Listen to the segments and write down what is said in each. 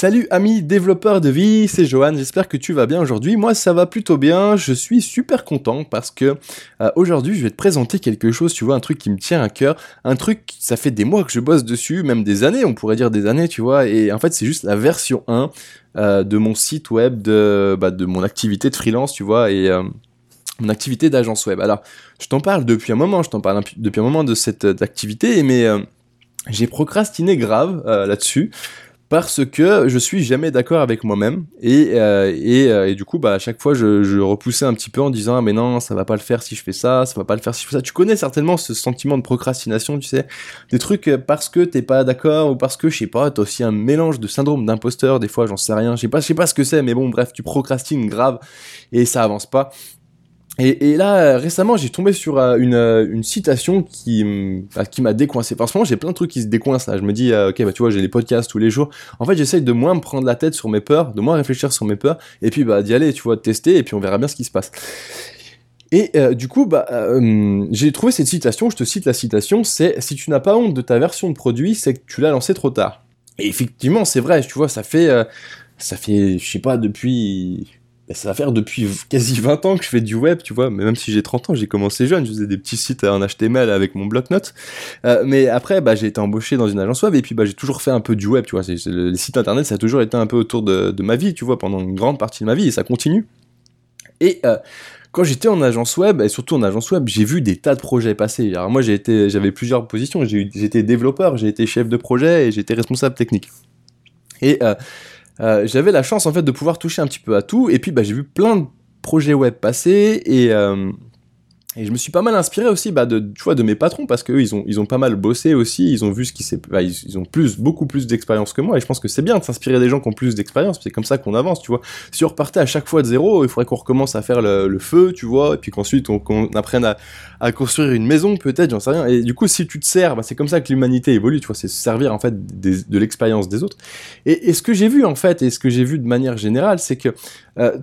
Salut amis développeurs de vie, c'est Johan, j'espère que tu vas bien aujourd'hui. Moi ça va plutôt bien, je suis super content parce que euh, aujourd'hui je vais te présenter quelque chose, tu vois, un truc qui me tient à cœur, un truc, ça fait des mois que je bosse dessus, même des années, on pourrait dire des années, tu vois, et en fait c'est juste la version 1 euh, de mon site web, de, bah, de mon activité de freelance, tu vois, et... Euh, mon activité d'agence web. Alors, je t'en parle depuis un moment, je t'en parle depuis un moment de cette activité, mais j'ai procrastiné grave là-dessus parce que je suis jamais d'accord avec moi-même. Et, euh, et, euh, et, du coup bah à chaque fois je, je, repoussais un petit peu en disant ah, mais non ça va pas le faire si je fais ça ça va pas le faire si je fais ça. Tu connais certainement ce sentiment de procrastination tu sais. Des trucs euh, parce que t'es pas d'accord ou parce que je sais pas t'as aussi un mélange de syndrome d'imposteur des fois j'en sais rien. Je sais pas je pas ce que c'est mais bon bref tu procrastines grave et ça avance pas et, là, récemment, j'ai tombé sur euh, une, euh, une, citation qui, bah, qui m'a décoincé. Parce que j'ai plein de trucs qui se décoincent là. Je me dis, euh, ok, bah tu vois, j'ai les podcasts tous les jours. En fait, j'essaye de moins me prendre la tête sur mes peurs, de moins réfléchir sur mes peurs, et puis bah d'y aller, tu vois, de tester, et puis on verra bien ce qui se passe. Et du coup, bah, j'ai trouvé cette citation. Je te cite la citation. C'est si tu n'as pas honte de ta version de produit, c'est que tu l'as lancé trop tard. Et effectivement, c'est vrai. Tu vois, ça fait, ça fait, je sais pas, depuis bah, ça va faire depuis quasi 20 ans que je fais du web, tu vois. Mais même si j'ai 30 ans, j'ai commencé jeune, je faisais des petits sites en HTML avec mon bloc-notes. Euh, mais après, bah, j'ai été embauché dans une agence web et puis bah, j'ai toujours fait un peu du web, tu vois. Les sites internet, ça a toujours été un peu autour de, ma vie, tu vois, pendant une grande partie de ma vie et ça continue. Et euh, quand j'étais en agence web, et surtout en agence web, j'ai vu des tas de projets passer. Alors moi, j'avais plusieurs positions. J'étais développeur, j'ai été chef de projet et j'étais responsable technique. Et euh, euh, j'avais la chance en fait de pouvoir toucher un petit peu à tout. Et puis bah, j'ai vu plein de projets web passer et euh, et je me suis pas mal inspiré aussi bah, de, tu de mes patrons parce qu'eux, ils ont, ils ont pas mal bossé aussi, ils ont vu ce qui s'est. Bah, ils, ont plus, beaucoup plus d'expérience que moi et je pense que c'est bien de s'inspirer des gens qui ont plus d'expérience, c'est comme ça qu'on avance, tu vois. Si on repartait à chaque fois de zéro, il faudrait qu'on recommence à faire le, feu, tu vois, et puis qu'ensuite on, apprenne à, construire une maison, peut-être, j'en sais rien. Et du coup, si tu te sers, bah, c'est comme ça que l'humanité évolue, tu vois, c'est se servir en fait de l'expérience des autres. Et, et, ce que j'ai vu en fait, et ce que j'ai vu de manière générale, c'est que. Euh,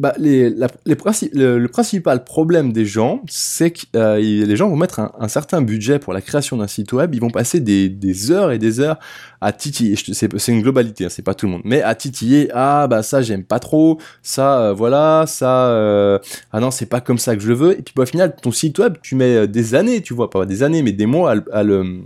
bah, le, principal problème des gens, c'est que euh, les gens vont mettre un, certain budget pour la création d'un site web, ils vont passer des, heures et des heures à titiller, c'est une globalité, hein, c'est pas tout le monde, mais à titiller, ah bah ça j'aime pas trop, ça euh, voilà, ça, euh, ah non c'est pas comme ça que je le veux, et puis bah, au final ton site web, tu mets des années, tu vois, pas des années, mais des mois à, à le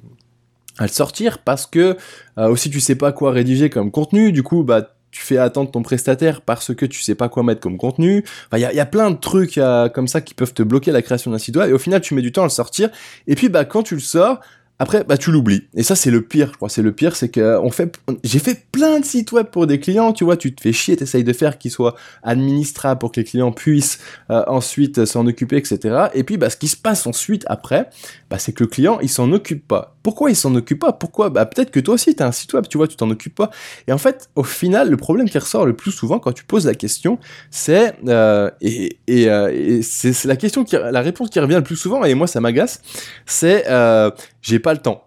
à le sortir parce que aussi tu sais pas quoi rédiger comme contenu, du coup bah tu fais attendre ton prestataire parce que tu sais pas quoi mettre comme contenu. il y, a, plein de trucs euh, comme ça qui peuvent te bloquer la création d'un site web. Et au final, tu mets du temps à le sortir. Et puis, bah, quand tu le sors, après, bah, tu l'oublies. Et ça, c'est le pire, je crois. C'est le pire, c'est que fait, j'ai fait plein de sites web pour des clients, tu vois, tu te fais chier, t'essayes de faire qu'ils soient administrables pour que les clients puissent euh, ensuite s'en occuper, etc. Et puis, bah, ce qui se passe ensuite après, bah, c'est que le client, il s'en occupe pas. Pourquoi il s'en occupe pas? Pourquoi? Bah, peut-être que toi aussi, t'as un site web, tu vois, tu t'en occupes pas. Et en fait, au final, le problème qui ressort le plus souvent quand tu poses la question, c'est, euh, et, et, euh, c'est la question qui, la réponse qui revient le plus souvent, et moi, ça m'agace, c'est, euh, j'ai pas le temps.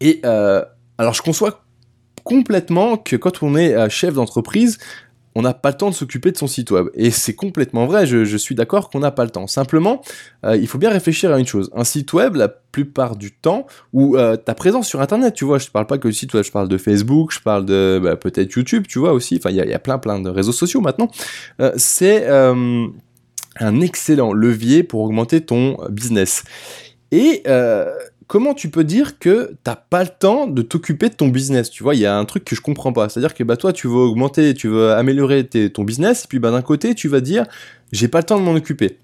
Et euh, alors je conçois complètement que quand on est euh, chef d'entreprise, on n'a pas le temps de s'occuper de son site web. Et c'est complètement vrai, je, suis d'accord qu'on n'a pas le temps. Simplement, euh, il faut bien réfléchir à une chose. Un site web, la plupart du temps, ou ta présence sur Internet, tu vois, je ne parle pas que du site web, je parle de Facebook, je parle de bah, peut-être YouTube, tu vois aussi, enfin il y, a plein plein de réseaux sociaux maintenant, c'est un excellent levier pour augmenter ton business. Et comment tu peux dire que t'as pas le temps de t'occuper de ton business Tu vois, il y a un truc que je comprends pas. C'est-à-dire que bah toi, tu veux augmenter, tu veux améliorer ton business, et puis bah d'un côté, tu vas dire, j'ai pas le temps de m'en occuper.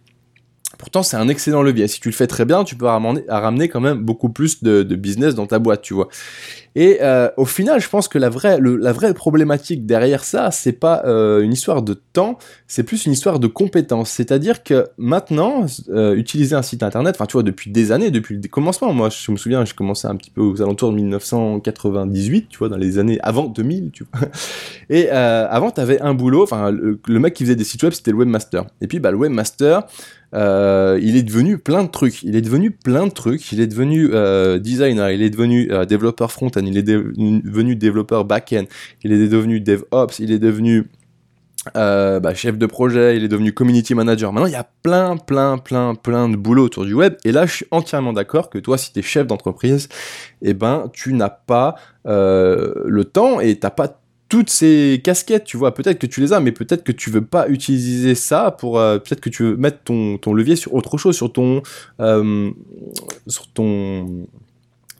Pourtant, c'est un excellent levier. Si tu le fais très bien, tu peux ramener, ramener quand même beaucoup plus de, business dans ta boîte, tu vois. Et euh, au final, je pense que la vraie, la vraie problématique derrière ça, c'est pas euh, une histoire de temps, c'est plus une histoire de compétence. C'est-à-dire que maintenant, euh, utiliser un site internet, enfin, tu vois, depuis des années, depuis le commencement, moi, je me souviens, je commençais un petit peu aux alentours de 1998, tu vois, dans les années avant 2000, tu vois. Et avant, t'avais un boulot, enfin, le, le, mec qui faisait des sites web, c'était le webmaster. Et puis, bah, le webmaster, euh, il est devenu plein de trucs. Il est devenu plein de trucs. Il est devenu euh, designer, il est devenu euh, développeur front-end, il est devenu développeur back-end, il est devenu DevOps, il est devenu bah, chef de projet, il est devenu community manager. Maintenant, il y a plein, plein, plein, plein de boulot autour du web. Et là, je suis entièrement d'accord que toi, si tu es chef d'entreprise, eh ben, tu n'as pas le temps et t'as pas toutes ces casquettes, tu vois, peut-être que tu les as, mais peut-être que tu veux pas utiliser ça pour, euh, peut-être que tu veux mettre ton, levier sur autre chose, sur ton, euh, sur ton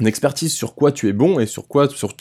expertise sur quoi tu es bon et sur quoi sur,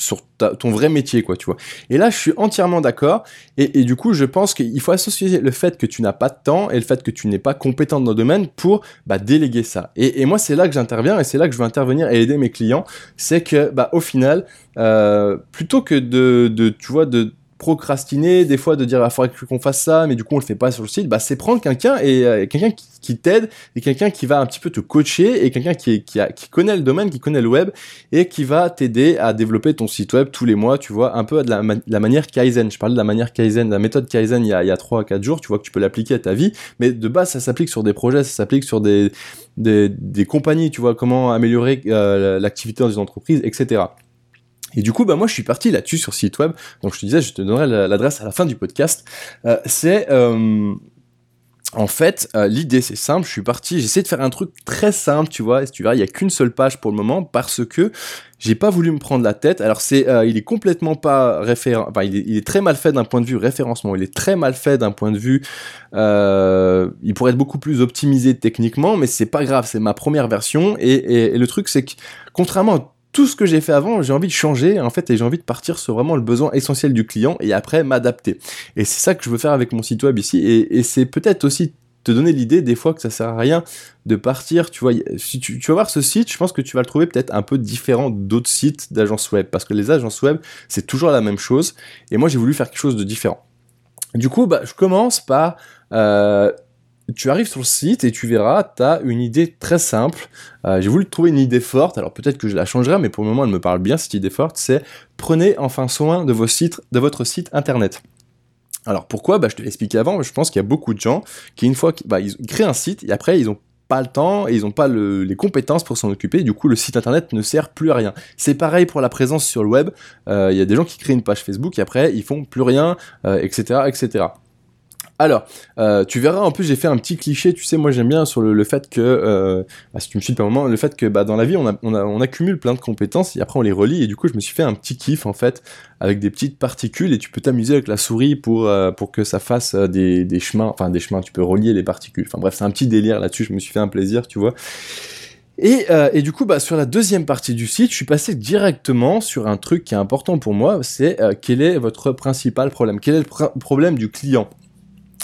ton vrai métier quoi tu vois. Et là je suis entièrement d'accord. Et, du coup je pense qu'il faut associer le fait que tu n'as pas de temps et le fait que tu n'es pas compétent dans le domaine pour bah, déléguer ça. Et, moi c'est là que j'interviens et c'est là que je veux intervenir et aider mes clients. C'est que bah au final euh, plutôt que de tu vois de procrastiner, des fois de dire il faudrait qu'on fasse ça, mais du coup on le fait pas sur le site, bah c'est prendre quelqu'un et euh, quelqu'un qui, t'aide et quelqu'un qui va un petit peu te coacher et quelqu'un qui, qui, connaît le domaine, qui connaît le web et qui va t'aider à développer ton site web tous les mois, tu vois, un peu de la, manière Kaizen. Je parlais de la manière Kaizen, la méthode Kaizen il y a, il y a 3 à 4 jours, tu vois que tu peux l'appliquer à ta vie, mais de base ça s'applique sur des projets, ça s'applique sur des, des, des, compagnies, tu vois, comment améliorer euh, l'activité dans une entreprise, etc. Et du coup, bah moi, je suis parti là-dessus sur site web. Donc, je te disais, je te donnerai l'adresse à la fin du podcast. Euh, c'est euh, en fait, euh, l'idée c'est simple, je suis parti, j'essaie de faire un truc très simple, tu vois, et tu vois, il y a qu'une seule page pour le moment parce que j'ai pas voulu me prendre la tête. Alors c'est, euh, il est complètement pas référent, enfin il est, très mal fait d'un point de vue référencement, il est très mal fait d'un point de vue, euh, il pourrait être beaucoup plus optimisé techniquement, mais c'est pas grave, c'est ma première version et, et, et le truc c'est que contrairement à tout ce que j'ai fait avant, j'ai envie de changer en fait et j'ai envie de partir sur vraiment le besoin essentiel du client et après m'adapter. Et c'est ça que je veux faire avec mon site web ici et, c'est peut-être aussi te donner l'idée des fois que ça sert à rien de partir, tu vois, si tu, tu, vas voir ce site, je pense que tu vas le trouver peut-être un peu différent d'autres sites d'agences web parce que les agences web, c'est toujours la même chose et moi j'ai voulu faire quelque chose de différent. Du coup, bah, je commence par euh, tu arrives sur le site et tu verras, tu as une idée très simple. Euh, j'ai voulu trouver une idée forte, alors peut-être que je la changerai, mais pour le moment elle me parle bien cette idée forte, c'est prenez enfin soin de, vos sites, de votre site internet. Alors pourquoi? Bah, Je te l'ai expliqué avant, je pense qu'il y a beaucoup de gens qui une fois qu'ils bah, créent un site et après ils ont pas le temps et ils n'ont pas le, les compétences pour s'en occuper, du coup le site internet ne sert plus à rien. C'est pareil pour la présence sur le web, euh, il y a des gens qui créent une page Facebook et après ils font plus rien, etc. Euh, etc. Alors, euh, tu verras, en plus, j'ai fait un petit cliché, tu sais, moi j'aime bien sur le, fait que, si tu me suis depuis un moment, le fait que bah, dans la vie, on, accumule plein de compétences et après on les relie, et du coup, je me suis fait un petit kiff, en fait, avec des petites particules, et tu peux t'amuser avec la souris pour, euh, pour que ça fasse euh, des, chemins, enfin des chemins, tu peux relier les particules. Enfin bref, c'est un petit délire là-dessus, je me suis fait un plaisir, tu vois. Et, et, du coup, bah, sur la deuxième partie du site, je suis passé directement sur un truc qui est important pour moi, c'est quel est votre principal problème? Quel est le problème du client?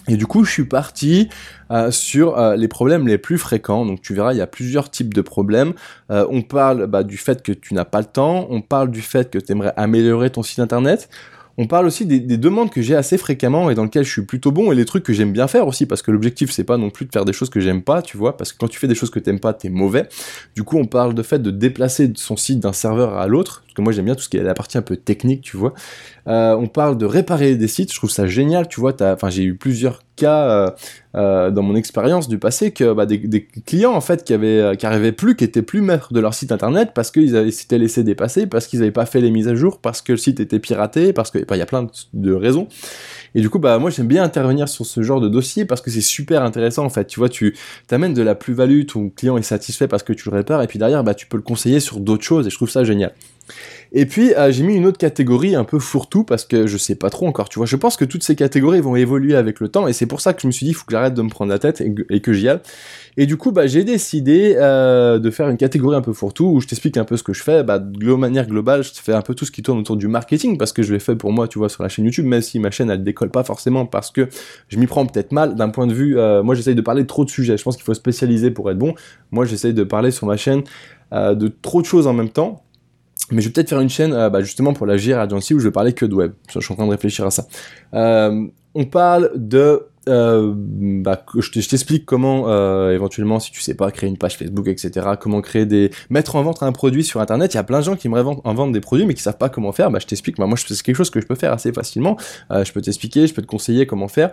Et du coup, je suis parti euh, sur euh, les problèmes les plus fréquents. Donc tu verras, il y a plusieurs types de problèmes. Euh, on parle bah, du fait que tu n'as pas le temps, on parle du fait que tu aimerais améliorer ton site internet, on parle aussi des, demandes que j'ai assez fréquemment et dans lesquelles je suis plutôt bon et les trucs que j'aime bien faire aussi parce que l'objectif c'est pas non plus de faire des choses que j'aime pas, tu vois, parce que quand tu fais des choses que t'aimes pas, t'es mauvais. Du coup, on parle de fait de déplacer son site d'un serveur à l'autre, parce que moi j'aime bien tout ce qui est la partie un peu technique, tu vois. Euh, on parle de réparer des sites, je trouve ça génial, tu vois. Enfin, j'ai eu plusieurs euh, euh, dans mon expérience du passé que bah, des, clients en fait qui avaient qui arrivaient plus, qui étaient plus maîtres de leur site internet parce qu'ils s'étaient laissés dépasser, parce qu'ils n'avaient pas fait les mises à jour, parce que le site était piraté, parce que il y a plein de, raisons. Et du coup, bah moi j'aime bien intervenir sur ce genre de dossier parce que c'est super intéressant en fait. Tu vois, tu t'amènes de la plus-value, ton client est satisfait parce que tu le répares, et puis derrière, bah tu peux le conseiller sur d'autres choses, et je trouve ça génial. Et puis euh, j'ai mis une autre catégorie un peu fourre-tout parce que je sais pas trop encore, tu vois. Je pense que toutes ces catégories vont évoluer avec le temps et c'est pour ça que je me suis dit faut que j'arrête de me prendre la tête et, que j'y aille. Et du coup, bah, j'ai décidé euh, de faire une catégorie un peu fourre-tout où je t'explique un peu ce que je fais. Bah, de manière globale, je fais un peu tout ce qui tourne autour du marketing parce que je l'ai fait pour moi, tu vois, sur la chaîne YouTube, même si ma chaîne elle décolle pas forcément parce que je m'y prends peut-être mal d'un point de vue. Euh, moi, j'essaye de parler de trop de sujets. Je pense qu'il faut spécialiser pour être bon. Moi, j'essaye de parler sur ma chaîne de trop de choses en même temps mais je vais peut-être faire une chaîne euh, bah, justement pour la JR Agency où je vais parler que de web. Je suis en train de réfléchir à ça. Euh, on parle de... Euh, bah, je t'explique comment euh, éventuellement si tu sais pas créer une page Facebook etc comment créer des mettre en vente un produit sur internet il y a plein de gens qui aimeraient en vendre des produits mais qui savent pas comment faire bah je t'explique bah, moi c'est quelque chose que je peux faire assez facilement euh, je peux t'expliquer je peux te conseiller comment faire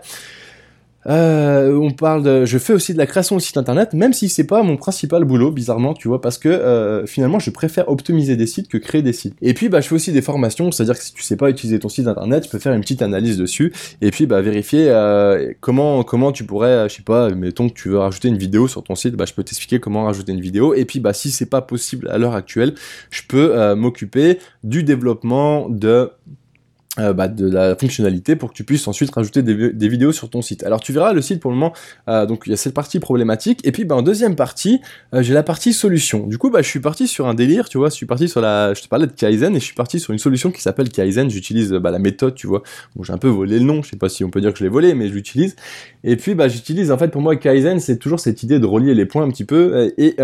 euh, on parle de, je fais aussi de la création de site internet, même si c'est pas mon principal boulot, bizarrement, tu vois, parce que euh, finalement, je préfère optimiser des sites que créer des sites. Et puis, bah, je fais aussi des formations, c'est-à-dire que si tu sais pas utiliser ton site internet, tu peux faire une petite analyse dessus, et puis, bah, vérifier euh, comment comment tu pourrais, je sais pas, mettons que tu veux rajouter une vidéo sur ton site, bah, je peux t'expliquer comment rajouter une vidéo, et puis, bah, si c'est pas possible à l'heure actuelle, je peux m'occuper du développement de euh, bah, de la fonctionnalité pour que tu puisses ensuite rajouter des, vidéos sur ton site. Alors tu verras le site pour le moment, euh, donc il y a cette partie problématique, et puis bah, en deuxième partie, euh, j'ai la partie solution. Du coup, bah, je suis parti sur un délire, tu vois, je suis parti sur la, je te parlais de Kaizen, et je suis parti sur une solution qui s'appelle Kaizen, j'utilise bah, la méthode, tu vois, bon, j'ai un peu volé le nom, je sais pas si on peut dire que je l'ai volé, mais je l'utilise, et puis bah, j'utilise, en fait, pour moi, Kaizen, c'est toujours cette idée de relier les points un petit peu, et...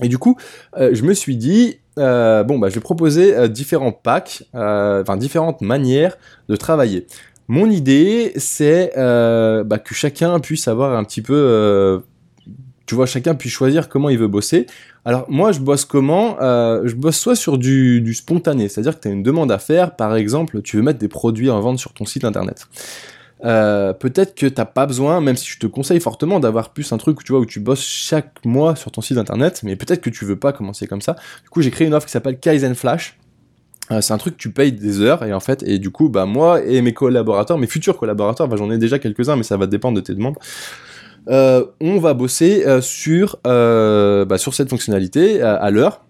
Et du coup, je me suis dit, euh, bon, bah, je vais proposer euh, différents packs, euh, enfin différentes manières de travailler. Mon idée, c'est bah, que chacun puisse avoir un petit peu, tu vois, chacun puisse choisir comment il veut bosser. Alors moi, je bosse comment Je bosse soit sur du, du spontané, c'est-à-dire que tu as une demande à faire, par exemple, tu veux mettre des produits en vente sur ton site internet. Euh, peut-être que t'as pas besoin, même si je te conseille fortement d'avoir plus un truc où tu vois où tu bosses chaque mois sur ton site internet, mais peut-être que tu veux pas commencer comme ça. Du coup, j'ai créé une offre qui s'appelle Kaizen Flash. Euh, c'est un truc que tu payes des heures et en fait et du coup bah moi et mes collaborateurs, mes futurs collaborateurs, bah, j'en ai déjà quelques-uns mais ça va dépendre de tes demandes. Euh, on va bosser sur bah, sur cette fonctionnalité à l'heure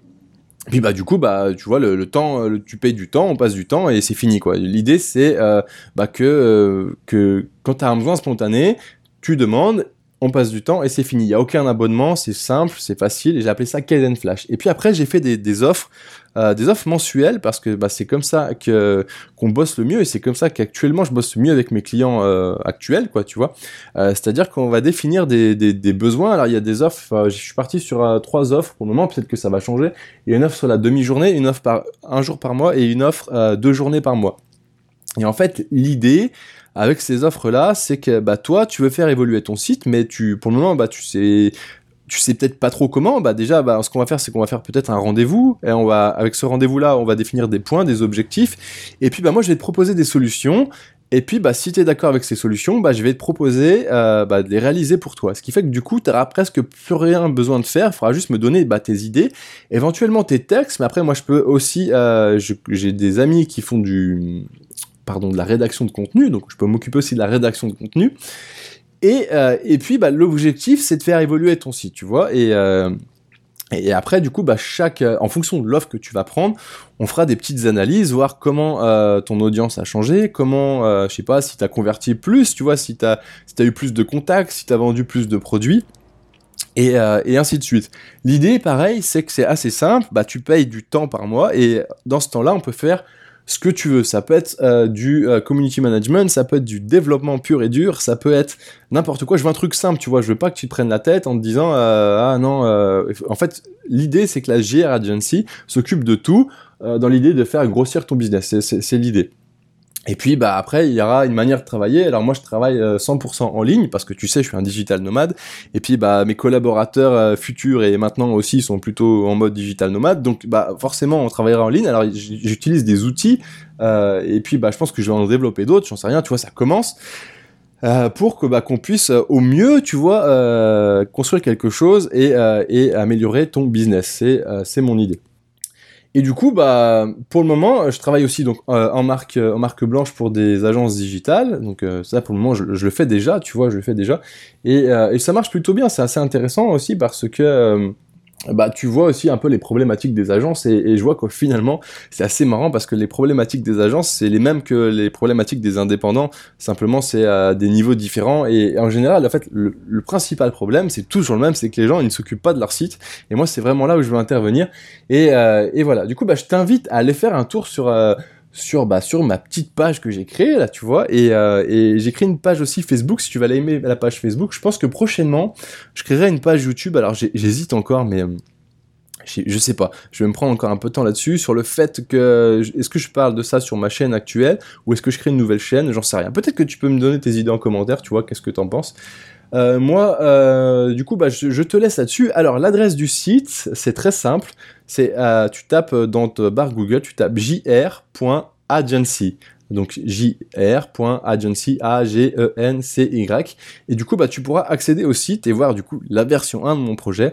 puis bah du coup bah tu vois le, temps tu payes du temps on passe du temps et c'est fini quoi. L'idée c'est euh, bah que euh, que quand tu un besoin spontané tu demandes on passe du temps et c'est fini. Il n'y a aucun abonnement, c'est simple, c'est facile et j'ai appelé ça Kaizen Flash. Et puis après j'ai fait des, offres, euh, des offres mensuelles parce que bah, c'est comme ça que qu'on bosse le mieux et c'est comme ça qu'actuellement je bosse mieux avec mes clients euh, actuels, quoi, tu vois. Euh, c'est-à-dire qu'on va définir des, des, besoins. Alors il y a des offres, je suis parti sur trois offres pour le moment, peut-être que ça va changer. Il y a une offre sur la demi-journée, une offre par un jour par mois et une offre deux journées par mois. Et en fait l'idée avec ces offres-là, c'est que bah, toi, tu veux faire évoluer ton site, mais tu, pour le moment, bah, tu sais, tu sais peut-être pas trop comment. Bah, déjà, bah, ce qu'on va faire, c'est qu'on va faire peut-être un rendez-vous. Et on va, avec ce rendez-vous-là, on va définir des points, des objectifs. Et puis, bah, moi, je vais te proposer des solutions. Et puis, bah, si tu es d'accord avec ces solutions, bah, je vais te proposer euh, bah, de les réaliser pour toi. Ce qui fait que du coup, tu n'auras presque plus rien besoin de faire. Il faudra juste me donner bah, tes idées, éventuellement tes textes. Mais après, moi, je peux aussi... Euh, j'ai des amis qui font du pardon, de la rédaction de contenu, donc je peux m'occuper aussi de la rédaction de contenu. Et, euh, et puis, bah, l'objectif, c'est de faire évoluer ton site, tu vois. Et, euh, et après, du coup, bah, chaque, en fonction de l'offre que tu vas prendre, on fera des petites analyses, voir comment euh, ton audience a changé, comment, je sais pas, si tu as converti plus, tu vois, si tu as, si as eu plus de contacts, si tu as vendu plus de produits. Et, et, ainsi de suite. L'idée, pareil, c'est que c'est assez simple. Bah, tu payes du temps par mois et dans ce temps-là, on peut faire ce que tu veux. Ça peut être euh, du euh, community management, ça peut être du développement pur et dur, ça peut être n'importe quoi. Je veux un truc simple, tu vois. Je veux pas que tu te prennes la tête en te disant euh, ah non. en fait, l'idée c'est que la GR Agency s'occupe de tout dans l'idée de faire grossir ton business. C'est l'idée. Et puis bah après il y aura une manière de travailler. Alors moi je travaille 100% euh, en ligne parce que tu sais je suis un digital nomade. Et puis bah mes collaborateurs euh, futurs et maintenant aussi sont plutôt en mode digital nomade. Donc bah forcément on travaillera en ligne. Alors j'utilise des outils euh, et puis bah je pense que je vais en développer d'autres. J'en sais rien. Tu vois ça commence. pour que bah, qu'on puisse au mieux, tu vois, construire quelque chose et, et améliorer ton business. C'est c'est mon idée. Et du coup, bah, pour le moment, je travaille aussi donc euh, en marque en marque blanche pour des agences digitales. Donc euh, ça, pour le moment, je, le fais déjà, tu vois, je le fais déjà, et, euh, et ça marche plutôt bien. C'est assez intéressant aussi parce que bah, tu vois aussi un peu les problématiques des agences et, et je vois que finalement c'est assez marrant parce que les problématiques des agences c'est les mêmes que les problématiques des indépendants. Simplement c'est à des niveaux différents et, en général en fait le, principal problème c'est toujours le même c'est que les gens ils ne s'occupent pas de leur site et moi c'est vraiment là où je veux intervenir et, euh, et voilà. Du coup bah, je t'invite à aller faire un tour sur euh, sur bah, sur ma petite page que j'ai créée là tu vois. Et, euh, j'ai créé une page aussi Facebook. Si tu vas l'aimer la page Facebook je pense que prochainement je créerai une page YouTube. Alors j'hésite encore mais euh, je sais pas, je vais me prendre encore un peu de temps là-dessus, sur le fait que, est-ce que je parle de ça sur ma chaîne actuelle, ou est-ce que je crée une nouvelle chaîne, j'en sais rien. Peut-être que tu peux me donner tes idées en commentaire, tu vois, qu'est-ce que t'en penses? Euh, moi, euh, du coup, bah, je, te laisse là-dessus. Alors, l'adresse du site, c'est très simple. C'est, euh, tu tapes dans ta barre Google, tu tapes jr.agency donc jr.agency a g e et du coup bah tu pourras accéder au site et voir du coup la version 1 de mon projet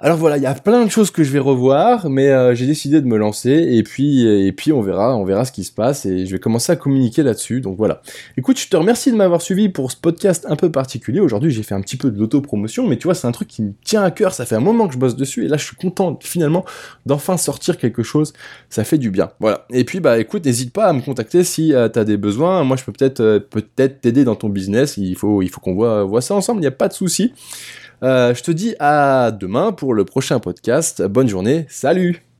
Alors voilà, il y a plein de choses que je vais revoir, mais euh, j'ai décidé de me lancer et puis et puis on verra, on verra ce qui se passe et je vais commencer à communiquer là-dessus. Donc voilà. Écoute, je te remercie de m'avoir suivi pour ce podcast un peu particulier. Aujourd'hui, j'ai fait un petit peu de l'autopromotion, mais tu vois, c'est un truc qui me tient à cœur. Ça fait un moment que je bosse dessus et là, je suis content finalement d'enfin sortir quelque chose. Ça fait du bien. Voilà. Et puis bah écoute, n'hésite pas à me contacter si euh, tu as des besoins. Moi, je peux peut-être euh, peut-être t'aider dans ton business. Il faut il faut qu'on voit voit ça ensemble. Il n'y a pas de souci. Euh, je te dis à demain pour le prochain podcast. Bonne journée, salut